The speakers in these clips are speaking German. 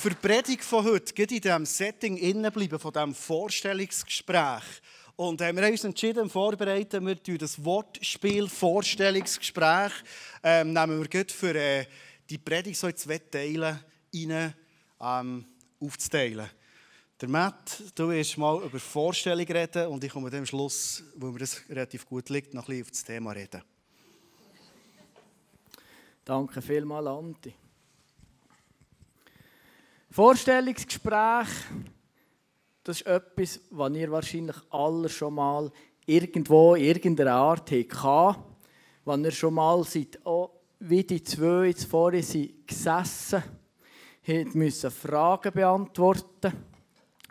Für die Predigt von heute, geht in diesem Setting innenbleiben, von diesem Vorstellungsgespräch. Und äh, wir haben uns entschieden, vorbereiten, wir das Wortspiel Vorstellungsgespräch ähm, nehmen wir gut für äh, die Predigt so in zwei Teile rein, ähm, aufzuteilen. Der Matt, du wirst mal über Vorstellung reden und ich komme am Schluss, wo mir das relativ gut liegt, noch ein bisschen auf das Thema reden. Danke vielmals, Anti. Vorstellungsgespräch, das ist etwas, was ihr wahrscheinlich alle schon mal irgendwo in irgendeiner Art hattet. Wenn ihr schon mal seid, oh, wie die zwei jetzt vorhin sind gesessen, müssen Fragen beantworten,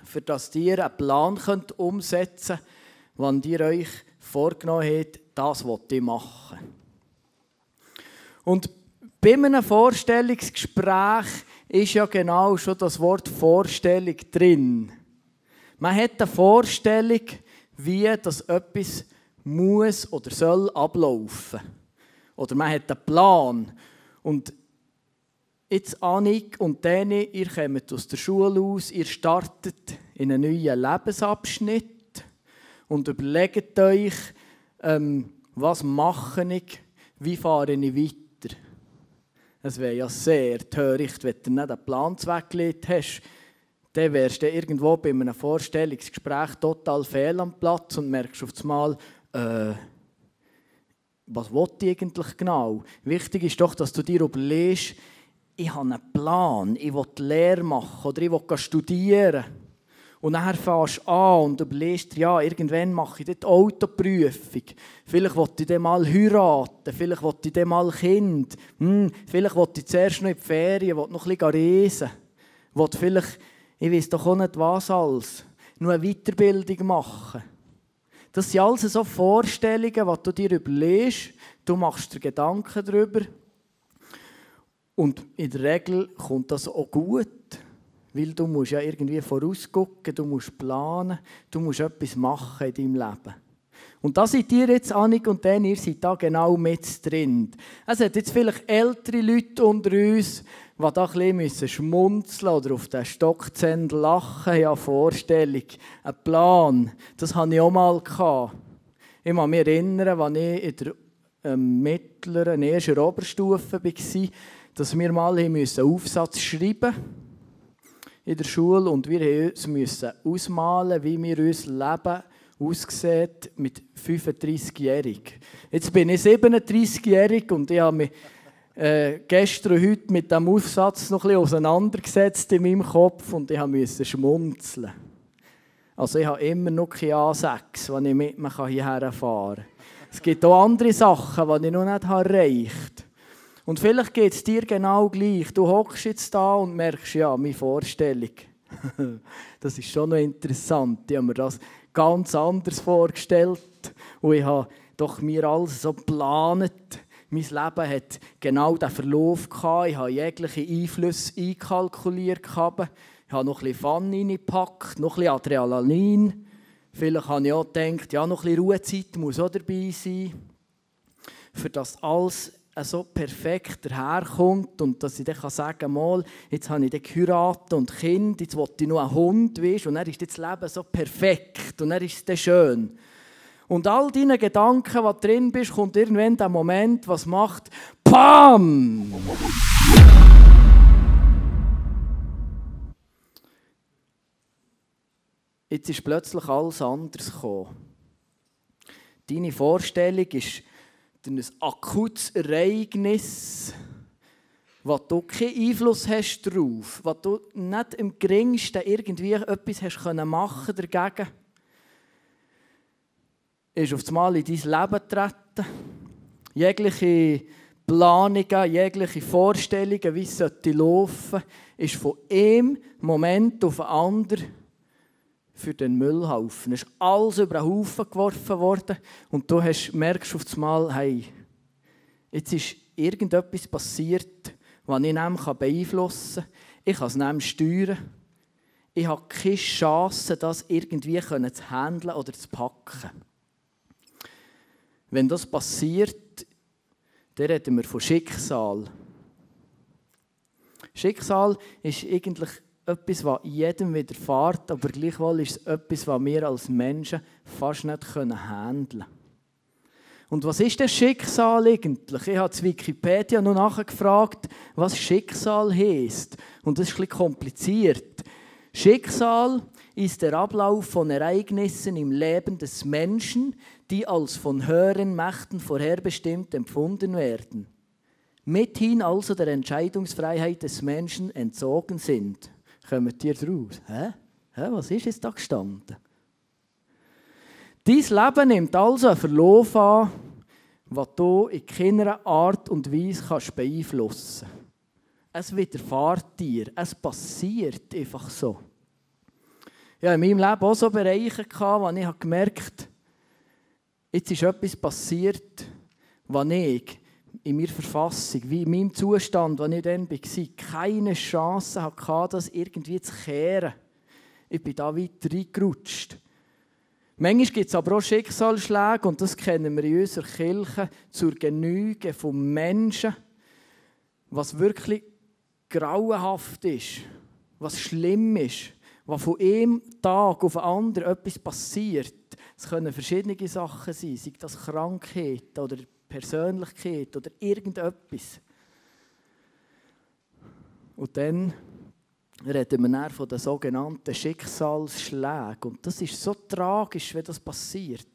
für dass ihr einen Plan könnt umsetzen könnt, wann ihr euch vorgenommen habt, das ich machen. Und bei einem Vorstellungsgespräch ist ja genau schon das Wort Vorstellung drin. Man hat eine Vorstellung, wie das etwas muss oder soll ablaufen. Oder man hat einen Plan. Und jetzt Annik und Dani, ihr kommt aus der Schule aus, ihr startet in einen neuen Lebensabschnitt und überlegt euch, ähm, was mache ich, wie fahre ich weiter. Es wäre ja sehr töricht, wenn du nicht einen Plan weggelegt hast. Dann wärst du irgendwo bei einem Vorstellungsgespräch total fehl am Platz und merkst auf einmal, äh, was will ich eigentlich genau? Wichtig ist doch, dass du dir überlegst, ich habe einen Plan, ich will Lehre machen oder ich will studieren. Und dann fährst du an und überlegst dir, ja, irgendwann mache ich die Autoprüfung. Vielleicht will ich dann mal heiraten, vielleicht will ich dann mal Kind. Hm, vielleicht will ich zuerst noch in die Ferien, will noch ein bisschen reisen. Vielleicht, ich weiß doch auch nicht was alles, nur eine Weiterbildung machen. Das sind alles so Vorstellungen, die du dir überlegst. Du machst dir Gedanken darüber. Und in der Regel kommt das auch gut. Weil du musst ja irgendwie vorausgucken, du musst planen, du musst etwas machen in deinem Leben. Und da seid ihr jetzt, Annik und Dan, ihr seid da genau mit drin. Es hat jetzt vielleicht ältere Leute unter uns, die da ein bisschen schmunzeln oder auf den Stockzähnen lachen. Ja, Vorstellung, ein Plan, das hatte ich auch mal. Ich kann mich erinnern, als ich in der ähm, mittleren, ersten Oberstufe war, dass wir mal einen Aufsatz schreiben mussten in der Schule und wir mussten uns ausmalen, wie wir unser Leben aussieht mit 35-jährig. Jetzt bin ich 37-jährig und ich habe mich äh, gestern und heute mit diesem Aufsatz noch ein bisschen auseinandergesetzt in meinem Kopf und ich musste schmunzeln. Also ich habe immer noch keine A6, wenn ich mit mir hierher fahren kann. Es gibt auch andere Sachen, die ich noch nicht erreicht habe. Und vielleicht geht es dir genau gleich. Du hockst jetzt da und merkst, ja, meine Vorstellung. das ist schon noch interessant. Ich habe mir das ganz anders vorgestellt. Und ich habe doch mir alles so geplant. Mein Leben hat genau den Verlauf gehabt. Ich habe jegliche Einflüsse einkalkuliert. Ich habe noch ein bisschen Fun reingepackt, noch ein bisschen Adrenalin. Vielleicht habe ich auch gedacht, ja, noch ein bisschen Ruhezeit muss auch dabei sein. Für das alles so perfekt daherkommt und dass ich dann sagen kann, mal, jetzt habe ich dann geheiratet und Kind, jetzt will ich nur einen Hund, weißt, und dann ist das Leben so perfekt und dann ist es dann schön. Und all deine Gedanken, die drin bist, kommt irgendwann der Moment, was macht PAM! Jetzt ist plötzlich alles anders gekommen. Deine Vorstellung ist ein akutes Ereignis, wo du keinen Einfluss hast darauf, wo du nicht im geringsten irgendwie etwas hast können machen dagegen, ist auf einmal in dein Leben getreten. Jegliche Planungen, jegliche Vorstellungen, wie es laufen sollte, ist von einem Moment auf den anderen für den Müllhaufen. Es ist alles über den Haufen geworfen worden und du hast, merkst auf einmal, hey, jetzt ist irgendetwas passiert, was ich nämlich beeinflussen kann. Ich kann es nämlich steuern. Ich habe keine Chance, das irgendwie zu handeln oder zu packen. Wenn das passiert, dann reden wir von Schicksal. Schicksal ist eigentlich etwas, was jedem widerfährt, aber gleichwohl ist es etwas, was wir als Menschen fast nicht handeln können. Und was ist das Schicksal eigentlich? Ich habe zu Wikipedia noch nachgefragt, was Schicksal heißt. Und das ist bisschen kompliziert. Schicksal ist der Ablauf von Ereignissen im Leben des Menschen, die als von höheren Mächten vorherbestimmt empfunden werden. Mithin also der Entscheidungsfreiheit des Menschen entzogen sind. Kommt ihr draus? Hä? Hä? Was ist jetzt da gestanden? Dein Leben nimmt also einen Verlauf an, was du in keiner Art und Weise kannst beeinflussen kannst. Es widerfährt dir, es passiert einfach so. Hatte in meinem Leben auch so Bereiche, wo ich gemerkt habe, jetzt ist etwas passiert, was ich in meiner Verfassung, wie in meinem Zustand, als ich dann war, keine Chance hatte, das irgendwie zu kehren. Ich bin da weiter reingerutscht. Manchmal gibt es aber auch Schicksalsschläge, und das kennen wir in unserer Kirche, zur Genüge von Menschen, was wirklich grauenhaft ist, was schlimm ist, was von einem Tag auf den anderen etwas passiert. Es können verschiedene Sachen sein, sei das Krankheit oder Persönlichkeit oder irgendetwas. Und dann reden wir dann von den sogenannten Schicksalsschlägen. Und das ist so tragisch, wenn das passiert.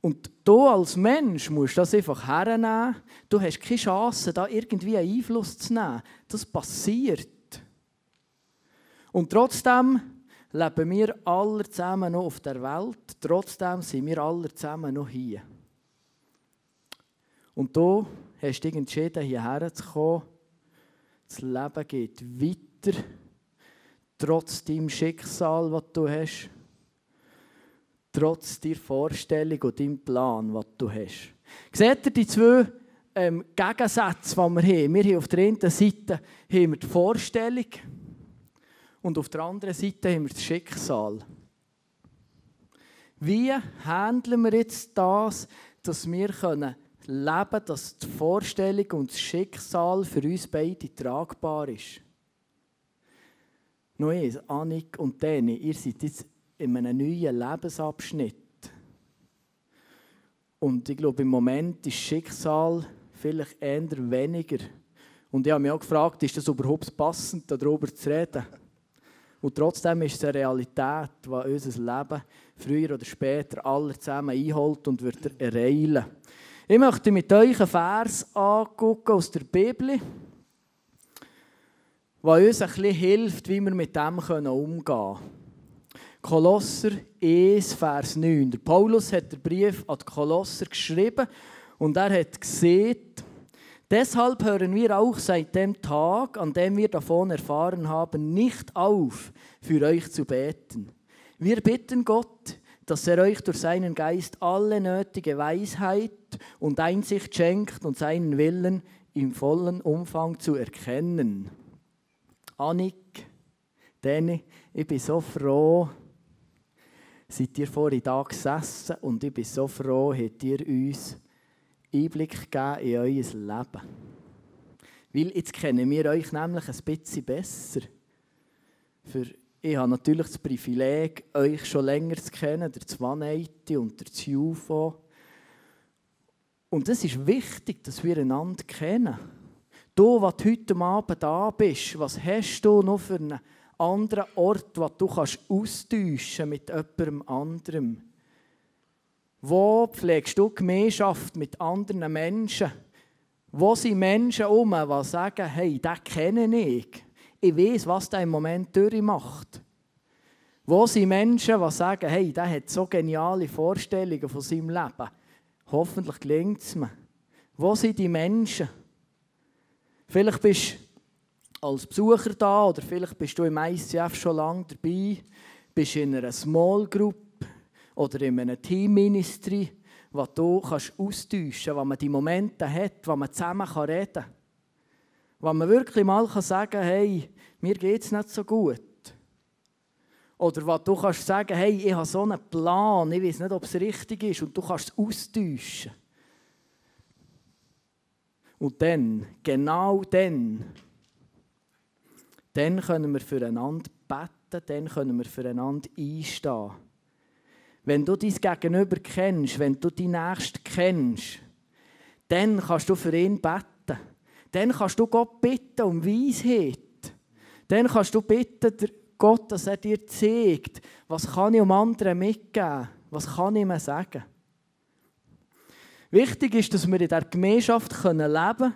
Und du als Mensch musst das einfach hernehmen. Du hast keine Chance, da irgendwie einen Einfluss zu nehmen. Das passiert. Und trotzdem leben wir alle zusammen noch auf der Welt. Trotzdem sind wir alle zusammen noch hier. Und du hast dich entschieden, hierher zu kommen das Leben geht weiter, trotz deinem Schicksal, das du hast, trotz deiner Vorstellung und deinem Plan, was du hast. Seht ihr die zwei ähm, Gegensätze, die wir haben? Wir haben auf der einen Seite haben wir die Vorstellung und auf der anderen Seite haben wir das Schicksal. Wie handeln wir jetzt das, dass wir können leben, dass die Vorstellung und das Schicksal für uns beide tragbar ist. Noch eins, Annik und Dani, ihr seid jetzt in einem neuen Lebensabschnitt. Und ich glaube, im Moment ist Schicksal vielleicht eher weniger. Und ich habe mich auch gefragt, ist das überhaupt passend, darüber zu reden? Und trotzdem ist es eine Realität, die unser Leben früher oder später alle zusammen einholt und wird ereilen. Ich möchte mit euch einen Vers angucken aus der Bibel, der uns ein bisschen hilft, wie wir mit dem umgehen können. Kolosser 1, Vers 9. Der Paulus hat den Brief an die Kolosser geschrieben und er hat gesehen, Deshalb hören wir auch seit dem Tag, an dem wir davon erfahren haben, nicht auf, für euch zu beten. Wir bitten Gott, dass er euch durch seinen Geist alle nötige Weisheit und Einsicht schenkt und seinen Willen im vollen Umfang zu erkennen. Annik, Danny, ich bin so froh, seid ihr vorhin da gesessen und ich bin so froh, habt ihr uns Einblick gegeben in euer Leben. Weil jetzt kennen wir euch nämlich ein bisschen besser. Für ich habe natürlich das Privileg, euch schon länger zu kennen, der Zwaneiti und der Zufo. Und es ist wichtig, dass wir einander kennen. Du, was heute Abend da bist, was hast du noch für einen anderen Ort, wo du kannst austauschen mit jemandem anderem? Wo pflegst du Gemeinschaft mit anderen Menschen? Wo sind Menschen um, die sagen, hey, den kenne ich. Ich weiß, was der im Moment durchmacht. Wo sind Menschen, die sagen, hey, der hat so geniale Vorstellungen von seinem Leben. Hoffentlich gelingt es mir. Wo sind die Menschen? Vielleicht bist du als Besucher da oder vielleicht bist du im ICF schon lange dabei, bist in einer Small Group oder in einem Team Ministry, wo du kannst austauschen kannst, wo man die Momente hat, wo man zusammen reden kann. Wo man wirklich mal sagen kann, hey, mir geht es nicht so gut. Oder wo du kannst sagen, hey, ich habe so einen Plan, ich weiß nicht, ob es richtig ist und du kannst es austauschen. Und dann, genau dann, Dann können wir füreinander beten, dann können wir füreinander einstehen. Wenn du dein Gegenüber kennst, wenn du die Nächsten kennst, dann kannst du für ihn beten. Dann kannst du Gott bitten um Weisheit. Dann kannst du bitten, Gott, dass er dir zeigt, was kann ich um andere mitgeben, was kann ich ihm sagen. Wichtig ist, dass wir in dieser Gemeinschaft leben können,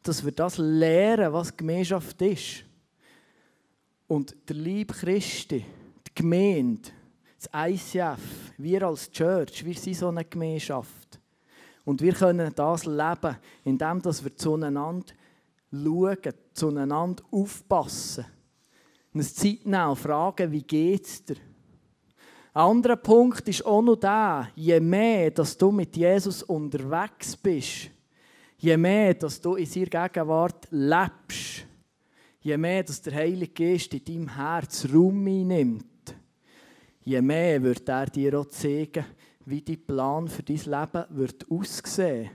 dass wir das lernen, was Gemeinschaft ist. Und der Lieb Christi, die Gemeinde, das ICF, wir als Church, wir sind so eine Gemeinschaft. Und wir können das leben, indem wir zueinander schauen, zueinander aufpassen. Uns Zeit nehmen, fragen, wie geht es dir? Ein anderer Punkt ist auch noch der, je mehr, dass du mit Jesus unterwegs bist, je mehr, dass du in seiner Gegenwart lebst, je mehr, dass der Heilige Geist in deinem Herz Raum einnimmt, je mehr wird er dir auch zeigen, wie dein Plan für dein Leben wird aussehen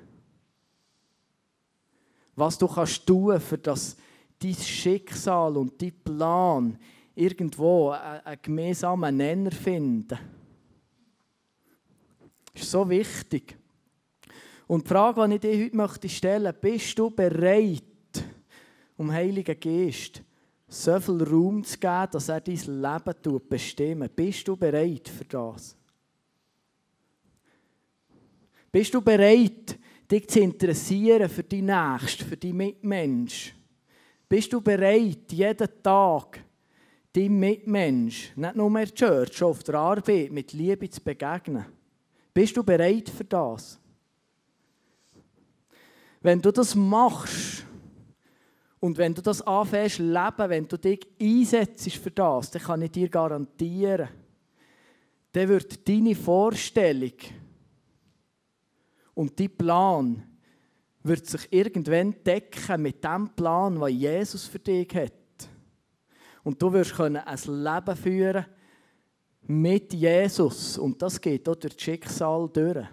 Was du kannst tun, für das dein Schicksal und dein Plan irgendwo einen gemeinsamen Nenner finden. Das ist so wichtig. Und die Frage, die ich dir heute möchte stellen bist du bereit, um Heiligen Geist so viel Raum zu geben, dass er dein Leben bestimmt? Bist du bereit für das? Bist du bereit, dich zu interessieren für die Nächsten, für die Mitmenschen? Bist du bereit, jeden Tag deinem Mitmensch, nicht nur mehr Church, schon auf der Arbeit, mit Liebe zu begegnen? Bist du bereit für das? Wenn du das machst und wenn du das anfängst leben, wenn du dich einsetzt für das, dann kann ich dir garantieren, dann wird deine Vorstellung und dein Plan wird sich irgendwann decken mit dem Plan, was Jesus für dich hat. Und du wirst ein Leben führen mit Jesus. Und das geht auch durch das Schicksal durch.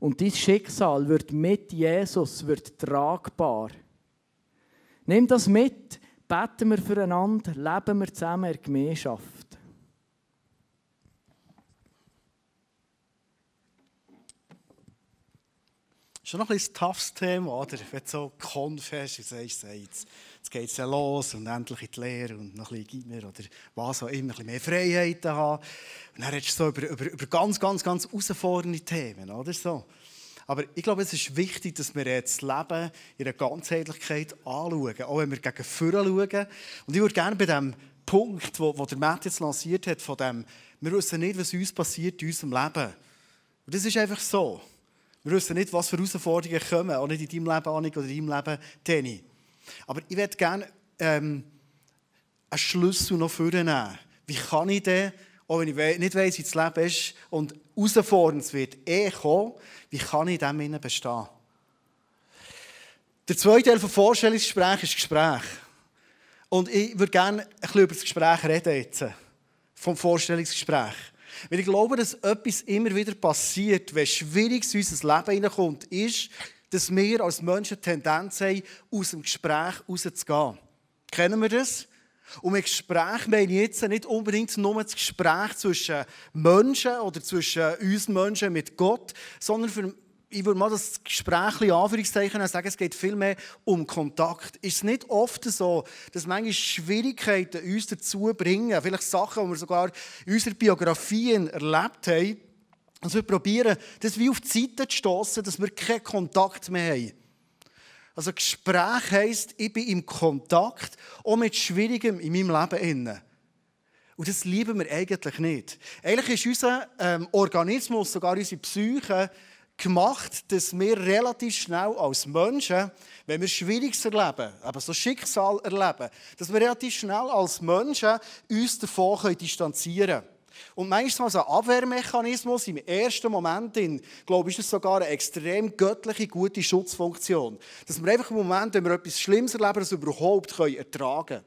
Und dein Schicksal wird mit Jesus wird tragbar. Nimm das mit, beten wir füreinander, leben wir zusammen in der Gemeinschaft. Schon noch ein, ein toughes Thema, oder? Wenn du so Konfest und sagst, jetzt, geht es ja los und endlich in die Lehre und noch ein bisschen mehr oder was auch immer, ein bisschen mehr Freiheiten haben. Und dann redest du so über, über, über ganz, ganz, ganz herausfordernde Themen, oder so. Aber ich glaube, es ist wichtig, dass wir jetzt das Leben in einer Ganzheitlichkeit anschauen, auch wenn wir gegen vorne schauen. Und ich würde gerne bei dem Punkt, wo, wo der Matt jetzt lanciert hat, von dem, wir wissen nicht, was uns passiert in unserem Leben. Und das ist einfach so. Wir wissen nicht, was für Herausforderungen kommen, auch nicht in deinem Leben, Annik, oder in deinem Leben, Danny. Aber ich würde gerne ähm, einen Schlüssel noch vornehmen. Wie kann ich denn, auch wenn ich nicht weiss, wie das Leben ist und herausfordernd wird eh kommen, wie kann ich in dem bestehen? Der zweite Teil des Vorstellungsgesprächs ist Gespräch. Und ich würde gerne ein bisschen über das Gespräch reden jetzt. Vom Vorstellungsgespräch. Weil ich glaube, dass etwas immer wieder passiert, wenn schwierig in unser Leben hineinkommt, ist, dass wir als Menschen Tendenz haben, aus dem Gespräch rauszugehen. Kennen wir das? Und mit Gespräch meine ich jetzt nicht unbedingt nur das Gespräch zwischen Menschen oder zwischen uns Menschen mit Gott, sondern für ich würde mal das Gespräch in Anführungszeichen sagen, es geht vielmehr um Kontakt. Ist es nicht oft so, dass manchmal Schwierigkeiten uns dazu bringen, vielleicht Sachen, die wir sogar in unseren Biografien erlebt haben, dass wir probieren, das wie auf die Seite zu stoßen, dass wir keinen Kontakt mehr haben. Also Gespräch heisst, ich bin im Kontakt, auch mit Schwierigem in meinem Leben. Und das lieben wir eigentlich nicht. Eigentlich ist unser ähm, Organismus, sogar unsere Psyche, gemacht, dass wir relativ schnell als Menschen, wenn wir Schwieriges erleben, aber so Schicksal erleben, dass wir relativ schnell als Menschen uns davon distanzieren können. Und manchmal als ein Abwehrmechanismus im ersten Moment, in, glaube ich, ist das sogar eine extrem göttliche, gute Schutzfunktion. Dass wir einfach im Moment, wenn wir etwas Schlimmes erleben, das überhaupt ertragen können.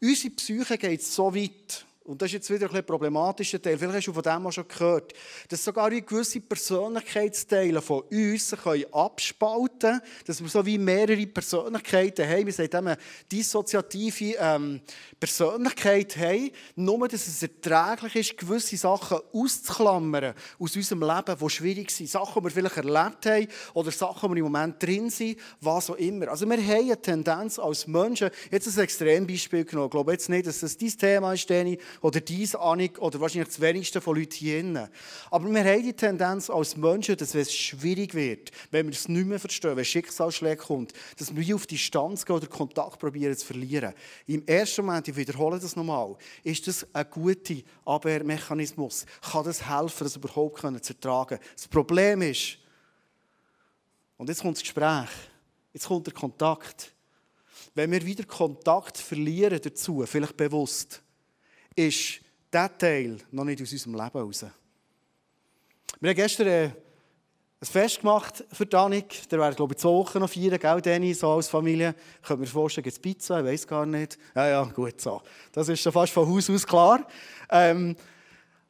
Unsere Psyche geht so weit, und das ist jetzt wieder ein, problematischer Teil, vielleicht hast du von dem auch schon gehört, dass sogar gewisse Persönlichkeitsteile von uns können abspalten können, dass wir so wie mehrere Persönlichkeiten haben, wir sagen eine dissoziative ähm, Persönlichkeit haben, nur dass es erträglich ist, gewisse Sachen auszuklammern aus unserem Leben, die schwierig sind. Sachen, die wir vielleicht erlebt haben oder Sachen, die im Moment drin sind, was auch immer. Also wir haben eine Tendenz als Menschen, jetzt ein Extrembeispiel genommen, ich glaube jetzt nicht, dass das dein Thema ist, Danny, oder dies Annik oder wahrscheinlich das wenigste von Leuten hier drin. Aber wir haben die Tendenz als Menschen, dass wenn es schwierig wird, wenn wir es nicht mehr verstehen, wenn Schicksalsschläge kommt, dass wir auf Distanz gehen oder Kontakt probieren zu verlieren. Im ersten Moment, ich wiederhole das nochmal, ist das ein guter Abwehrmechanismus. Kann das helfen, das überhaupt zu ertragen? Das Problem ist, und jetzt kommt das Gespräch, jetzt kommt der Kontakt. Wenn wir wieder Kontakt verlieren dazu, vielleicht bewusst, ist dieser Teil noch nicht aus unserem Leben raus. Wir haben gestern äh, ein Fest gemacht für Danik. Der wäre, glaube ich, zu Wochen noch feiern, gell, Danny, so als Familie. Ich könnte mir vorstellen, gibt es Pizza? Ich weiß gar nicht. Ja, ja, gut, so. Das ist schon fast von Haus aus klar. Ähm,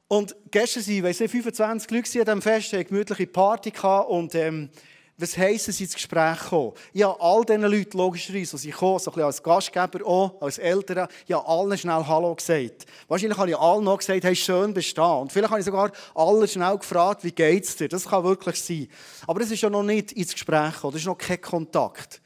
und gestern waren, weiss nicht, 25 Leute an diesem Fest, eine gemütliche Party gehabt und ähm, was heisst es, ins Gespräch kommen? Ich habe all diesen Leuten, logischerweise, die kommen, so ein als Gastgeber auch, als Eltern, ich allen schnell Hallo gesagt. Wahrscheinlich habe ich allen noch gesagt, hey, schön bestehen. Und vielleicht habe ich sogar alle schnell gefragt, wie geht es dir? Das kann wirklich sein. Aber das ist ja noch nicht ins Gespräch gekommen, das ist noch kein Kontakt.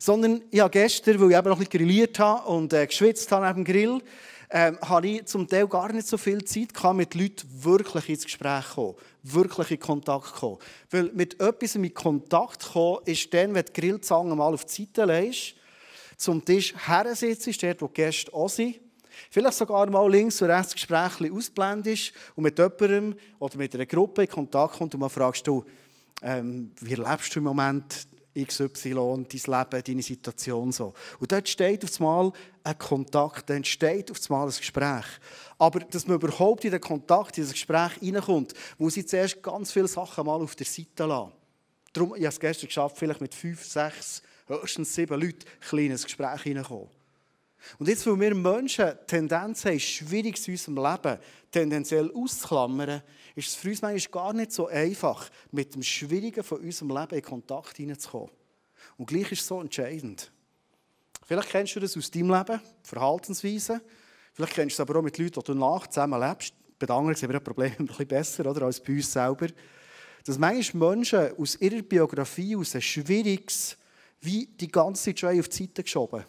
Sondern ich gestern, weil ich eben noch ein bisschen grilliert habe und äh, geschwitzt habe neben dem Grill, ähm, habe ich zum Teil gar nicht so viel Zeit gehabt, mit Leuten wirklich ins Gespräch zu kommen, wirklich in Kontakt zu kommen. Weil mit etwas in Kontakt zu kommen, ist dann, wenn die Grillzange mal auf die Seite legst, zum Tisch her sitzt, dort, wo die Gäste auch sind, Vielleicht sogar mal links und rechts Gespräch ausblendest und mit jemandem oder mit einer Gruppe in Kontakt kommst und mal fragst du, ähm, wie lebst du im Moment XY, dein Leben, deine Situation so. Und dort entsteht auf einmal ein Kontakt, da entsteht auf einmal ein Gespräch. Aber dass man überhaupt in den Kontakt, in das Gespräch reinkommt, muss ich zuerst ganz viele Sachen mal auf der Seite lassen. Darum, ich habe es gestern geschafft, vielleicht mit fünf, sechs, höchstens sieben Leuten ein kleines Gespräch reinkommen. Und jetzt, weil wir Menschen Tendenz haben, schwierig in unserem Leben tendenziell auszuklammern, ist es für uns manchmal gar nicht so einfach, mit dem Schwierigen von unserem Leben in Kontakt hineinzukommen. Und gleich ist es so entscheidend. Vielleicht kennst du das aus deinem Leben, Verhaltensweisen. Vielleicht kennst du es aber auch mit Leuten, die du nach zusammen lebst. Bei anderen sehen wir ein Problem ein bisschen besser oder, als bei uns selber. Dass manchmal Menschen aus ihrer Biografie aus ein Schwieriges wie die ganze Zeit auf die Seite geschoben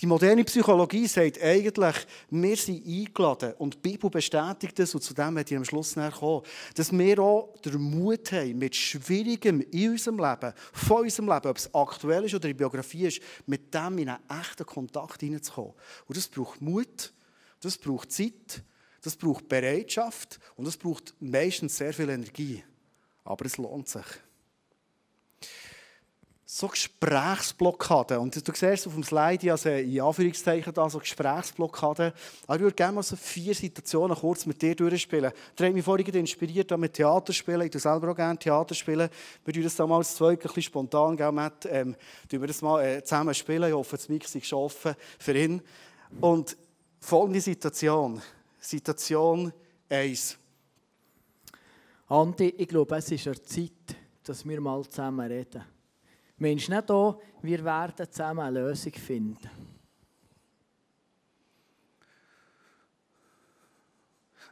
die moderne Psychologie sagt eigentlich, wir sind eingeladen und die Bibel bestätigt das und zu dem werde ich am Schluss kommen, dass wir auch den Mut haben, mit Schwierigem in unserem Leben, von unserem Leben, ob es aktuell ist oder in Biografie ist, mit dem in einen echten Kontakt hineinzukommen. Und das braucht Mut, das braucht Zeit, das braucht Bereitschaft und das braucht meistens sehr viel Energie. Aber es lohnt sich so Gesprächsblockaden. Und du siehst auf dem Slide, also in Anführungszeichen da, so Gesprächsblockaden. Aber ich würde gerne mal so vier Situationen kurz mit dir durchspielen. Da hat mich vorhin inspiriert mit Theaterspielen. Ich tue selber auch gerne Theater spielen. Wir tun das dann mal als zwei ein bisschen spontan, gell, Matt? Ähm, wir das mal äh, zusammen spielen. Ich hoffe, das Mix ist offen für ihn. Und folgende Situation. Situation 1. Andi, ich glaube, es ist an Zeit, dass wir mal zusammen reden. Mensch, nicht auch, wir werden zusammen eine Lösung finden.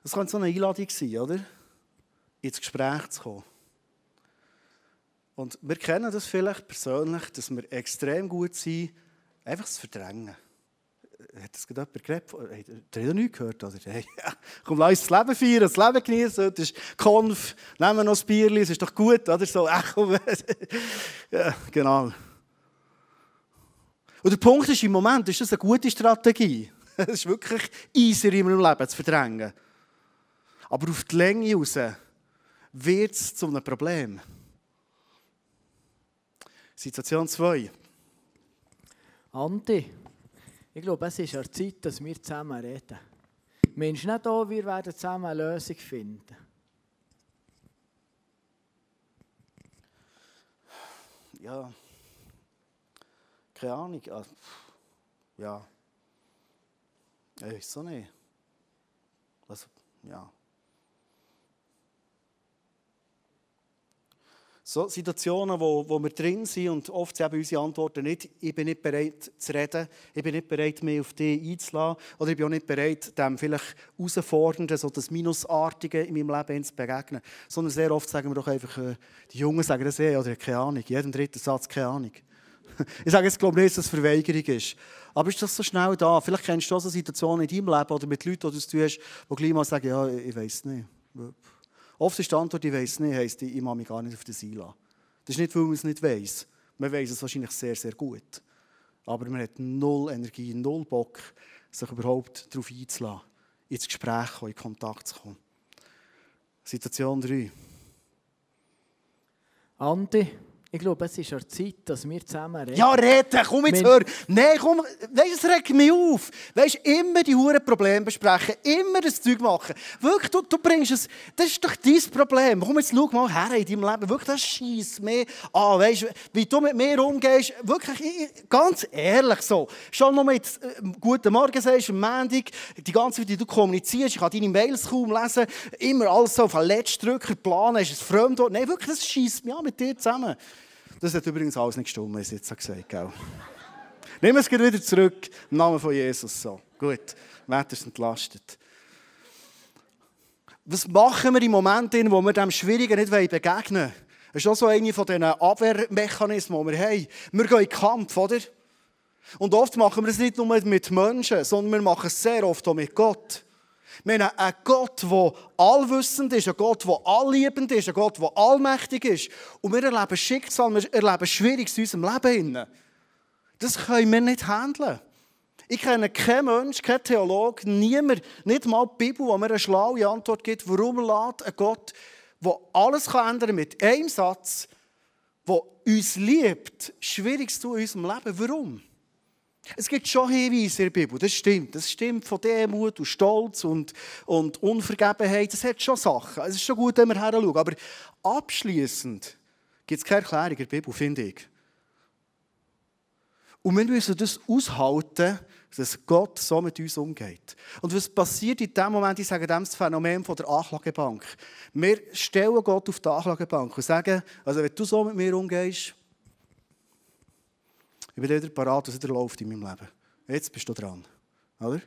Das könnte so eine Einladung sein, oder? Ins Gespräch zu kommen. Und wir kennen das vielleicht persönlich, dass wir extrem gut sind, einfach zu verdrängen hat das gerade jemand geredet? Hey, der hat nichts gehört. Oder? Hey, ja, komm, lass uns das Leben feiern, das Leben genießen. Das ist Konf, nehmen wir noch ein Bier, es ist doch gut. Oder so, ach komm. ja, genau. Und der Punkt ist, im Moment ist das eine gute Strategie. Es ist wirklich easier in meinem Leben zu verdrängen. Aber auf die Länge raus wird es zu einem Problem. Situation 2. Andi, ich glaube, es ist an der Zeit, dass wir zusammen reden. Mensch, nicht da, wir werden zusammen eine Lösung finden. Ja, keine Ahnung. Ah, ja, ich weiß nicht. Also, ja. So Situationen, wo, wo wir drin sind und oft sind unsere Antworten nicht, ich bin nicht bereit zu reden, ich bin nicht bereit, mich auf dich einzulassen oder ich bin auch nicht bereit, dem vielleicht Herausfordernden, so das Minusartige in meinem Leben zu begegnen. Sondern sehr oft sagen wir doch einfach, äh, die Jungen sagen das eh, oder keine Ahnung, jeden dritten Satz keine Ahnung. Ich sage jetzt, glaube nicht, dass es Verweigerung ist. Aber ist das so schnell da? Vielleicht kennst du auch so Situationen in deinem Leben oder mit Leuten, die du tust, die gleich mal sagen, ja, ich weiß nicht. Oft ist die Antwort, ich weiß nicht, heisst, ich mache mich gar nicht auf das einlassen. Das ist nicht, weil man es nicht weiß. Man weiß es wahrscheinlich sehr, sehr gut. Aber man hat null Energie, null Bock, sich überhaupt darauf einzulassen, ins Gespräch kommen, in Kontakt zu kommen. Situation 3. Andi, ich glaube, es ist an Zeit, dass wir zusammen reden. Ja, reden, komm jetzt, hör. Nein, komm, weißt, es regt mich auf. Weißt, immer die hohen Probleme besprechen, immer das Zeug machen. Wirklich, du, du bringst es, das ist doch dein Problem. Komm jetzt, schau mal her in deinem Leben. Wirklich, das schießt mir an. Weißt, wie du mit mir umgehst, wirklich, ich, ganz ehrlich so. Schon noch mit äh, «Guten Morgen» sagst, am Montag, die ganze Zeit, die du kommunizierst, ich kann deine Mails kaum lesen, immer alles so auf den letzten Drücker planen, ist es Fremdwort. Nein, wirklich, das schießt mich an mit dir zusammen. Das hat übrigens alles nicht gestimmt, was ich jetzt gesagt habe. Nehmen wir es wieder zurück, im Namen von Jesus. So. Gut, Wetter ist entlastet. Was machen wir in Momenten, wo wir dem Schwierigen nicht begegnen wollen? Das ist auch so eine von diesen Abwehrmechanismen, die wir haben. Wir gehen in den Kampf, oder? Und oft machen wir es nicht nur mit Menschen, sondern wir machen es sehr oft auch mit Gott. Haben einen Gott, der allwissend ist, einen Gott, der allliebend ist, einen Gott, der allmächtig ist. Und wir erleben Schicksal, wir erleben Schwieriges in unserem Leben. Das können wir nicht handeln. Ich kenne keinen Menschen, keinen Theologen, niemand, nicht mal die Bibel, der mir eine schlaue Antwort gibt, warum lädt ein Gott, der alles ändern kann mit einem Satz, der uns liebt, Schwieriges in unserem Leben. Warum? Es gibt schon Hinweise in der Bibel, das stimmt. Das stimmt von Demut und Stolz und, und Unvergebenheit. Das hat schon Sachen. Es ist schon gut, wenn wir her schauen. Aber abschließend gibt es keine Erklärung in der Bibel, finde ich. Und wir müssen das aushalten, dass Gott so mit uns umgeht. Und was passiert in dem Moment, ich sage dem das Phänomen von der Anklagebank. Wir stellen Gott auf die Anklagebank und sagen, also wenn du so mit mir umgehst, ich bin wieder parat, was wieder läuft in meinem Leben. Jetzt bist du dran. Oder?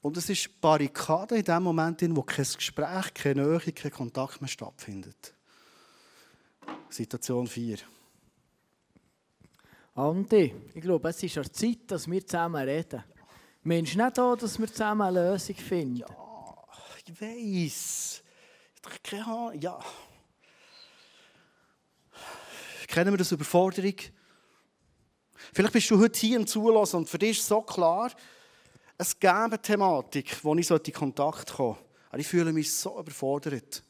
Und es ist Barrikade in dem Moment, in wo kein Gespräch, keine Nähe, kein Kontakt mehr stattfindet. Situation 4. Andi, ich glaube, es ist an Zeit, dass wir zusammen reden. Mensch, nicht auch, dass wir zusammen eine Lösung finden. Ja, ich weiß. Keine Ahnung. Ja. Kennen wir das Überforderung? Vielleicht bist du heute hier im Zulassen und für dich ist so klar, es gäbe eine Thematik, wo ich in Kontakt komme. Aber ich fühle mich so überfordert.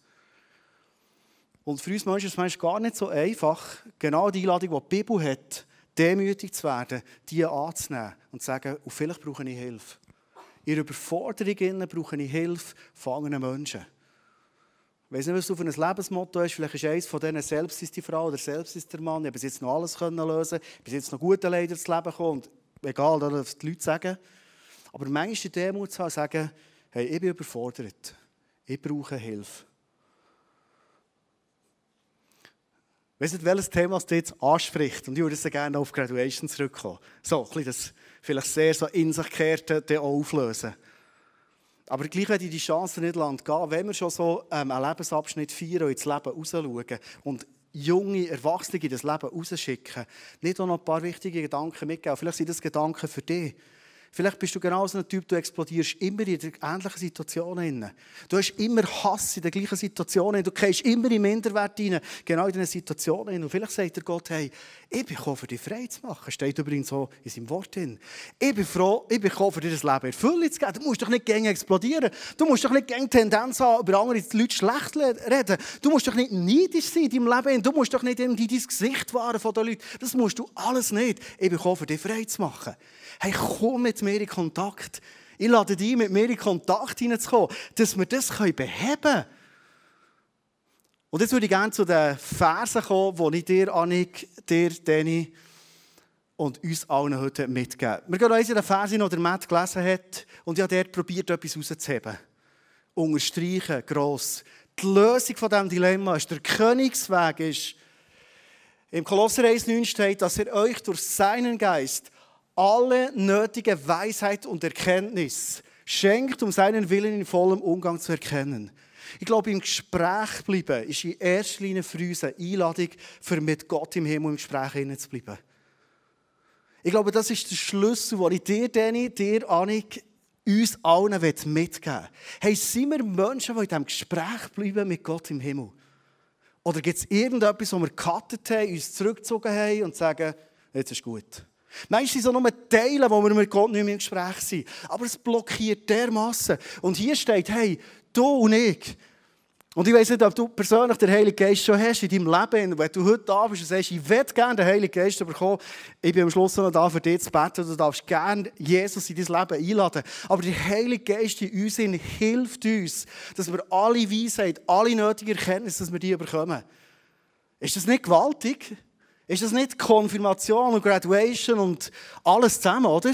Und für uns Menschen ist es gar nicht so einfach, genau die Einladung, die die Bibel hat, demütig zu werden, die anzunehmen und zu sagen, und vielleicht brauche ich Hilfe. In der Überforderung brauche ich Hilfe von anderen Menschen. Ich weiß nicht, was du für ein Lebensmotto hast. Vielleicht ist eines von denen, selbst ist die Frau oder selbst ist der Mann. Ich habe bis jetzt noch alles können lösen bis jetzt noch gute Leiter ins Leben kommen. egal, was die Leute sagen. Aber manchmal die Demut zu haben, sagen, hey, ich bin überfordert. Ich brauche Hilfe. Ich weiß nicht, welches Thema es jetzt anspricht. Und ich würde gerne auf Graduation zurückkommen. So, ein bisschen das vielleicht sehr so in sich gekehrte auflösen. Aber gleich werde ich die Chance nicht gehen, wenn wir schon so ähm, einen Lebensabschnitt feiern und ins Leben rausschauen und junge Erwachsene in das Leben rausschicken, nicht auch noch ein paar wichtige Gedanken mitgeben. Vielleicht sind das Gedanken für dich. Vielleicht bist du genau so ein Typ, du explodierst immer in ähnlichen Situationen. Du hast immer Hass in der gleichen Situation. Du gehst immer in Minderwert rein, genau in diesen Situationen. Und vielleicht sagt der Gott, hey, ich bin gekommen, für dich frei zu machen. Steht übrigens so in seinem Wort drin. Ich bin froh, ich bin gekommen, für dir das Leben Erfüllung zu geben. Du musst doch nicht gegen explodieren. Du musst doch nicht gegen Tendenz haben, über andere Leute schlecht reden. Du musst doch nicht neidisch sein in deinem Leben. Du musst doch nicht in dein Gesicht wahren von den Leuten. Das musst du alles nicht. Ich bin gekommen, für dich frei zu machen. Hey, komm mit mir in Kontakt. Ich lade dich mit mir in Kontakt hineinzukommen, dass wir das beheben können. Und jetzt würde ich gerne zu den Versen kommen, die ich dir, Annik, dir, Danny, und uns allen heute mitgeben. Wir gehen uns in den Versen, die der Matt gelesen hat, und ich habe dort probiert, etwas rauszuheben. Unterstreichen, gross. Die Lösung von diesem Dilemma ist, der Königsweg ist, im Kolosser 1,9 steht, dass er euch durch seinen Geist alle nötige Weisheit und Erkenntnis schenkt, um seinen Willen in vollem Umgang zu erkennen. Ich glaube, im Gespräch bleiben ist in erster Linie für uns eine Einladung, für mit Gott im Himmel im Gespräch zu bleiben. Ich glaube, das ist der Schlüssel, den ich dir, Danny, dir, Annik, uns allen mitgeben will. Hey, sind wir Menschen, die in diesem Gespräch bleiben mit Gott im Himmel? Oder gibt es irgendetwas, wo wir gecuttet haben, uns zurückgezogen haben und sagen, jetzt ist gut? Meistens sind es nur Teile, wo wir mit Gott nicht mehr im Gespräch sind. Aber es blockiert dermassen. Und hier steht, hey, du und ich, und ich weiß nicht, ob du persönlich den Heiligen Geist schon hast in deinem Leben. Wenn du heute da bist und sagst, ich will gerne den Heiligen Geist bekommen, ich bin am Schluss noch da, für dich zu beten. Du darfst gerne Jesus in dein Leben einladen. Aber der Heilige Geist in uns hilft uns, dass wir alle Weisheit, alle nötigen Erkenntnisse, dass wir die bekommen. Ist das nicht gewaltig? Ist das nicht Konfirmation und Graduation und alles zusammen, oder?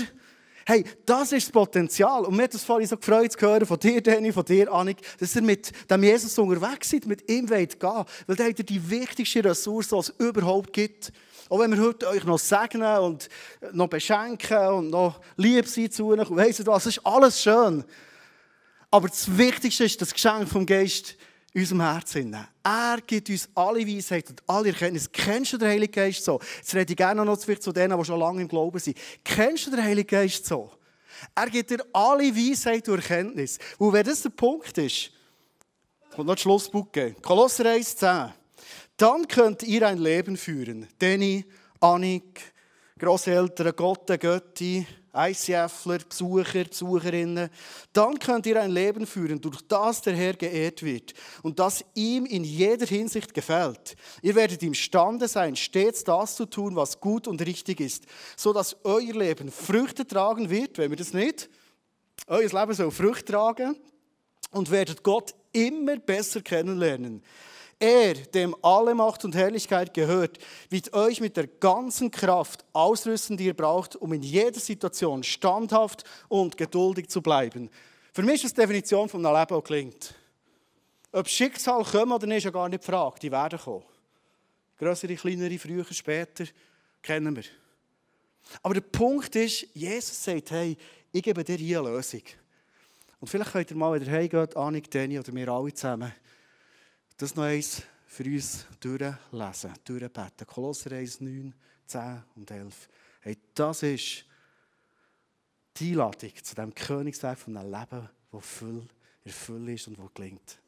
Hey, das ist das Potenzial. Und mir hat es vorhin so gefreut zu hören von dir, Danny, von dir, Annik, dass ihr mit dem Jesus unterwegs seid, mit ihm wollt gehen. Weil der hat die wichtigste Ressource, die es überhaupt gibt. Auch wenn wir heute euch noch segnen und noch beschenken und noch lieb sein zu euch und weiss was, das ist alles schön. Aber das Wichtigste ist das Geschenk vom Geist, in unserem Herzen. Er gibt uns alle Weisheit und alle Erkenntnis. Kennst du den Heiligen Geist so? Jetzt rede ich gerne noch zu denen, die schon lange im Glauben sind. Kennst du den Heiligen Geist so? Er gibt dir alle Weisheit und Erkenntnis. Und wenn das der Punkt ist, kommt noch die Schlussbucke. Kolosser 1,10. Dann könnt ihr ein Leben führen. Danny, Annik, Grosseltern, Gott, Götti, ICFler, Besucher, Besucherinnen, dann könnt ihr ein Leben führen, durch das der Herr geehrt wird und das ihm in jeder Hinsicht gefällt. Ihr werdet imstande sein, stets das zu tun, was gut und richtig ist, so dass euer Leben Früchte tragen wird, wenn wir das nicht. Euer Leben soll Früchte tragen und werdet Gott immer besser kennenlernen. Er, dem alle Macht und Herrlichkeit gehört, wird euch mit der ganzen Kraft ausrüsten, die ihr braucht, um in jeder Situation standhaft und geduldig zu bleiben. Für mich ist das die Definition von einem Leben, das klingt. Ob Schicksal kommen oder nicht, ist ja gar nicht die Frage. Die werden kommen. Größere, kleinere, früher, später, kennen wir. Aber der Punkt ist, Jesus sagt, hey, ich gebe dir hier eine Lösung. Und vielleicht könnt ihr mal wieder heimgehen, Annik, Danny oder wir alle zusammen das noch eins für uns durchlesen, durchbeten. Kolosser 1, 9, 10 und 11. Hey, das ist die Einladung zu dem Königsweg von einem Leben, das voll erfüllt ist und das gelingt.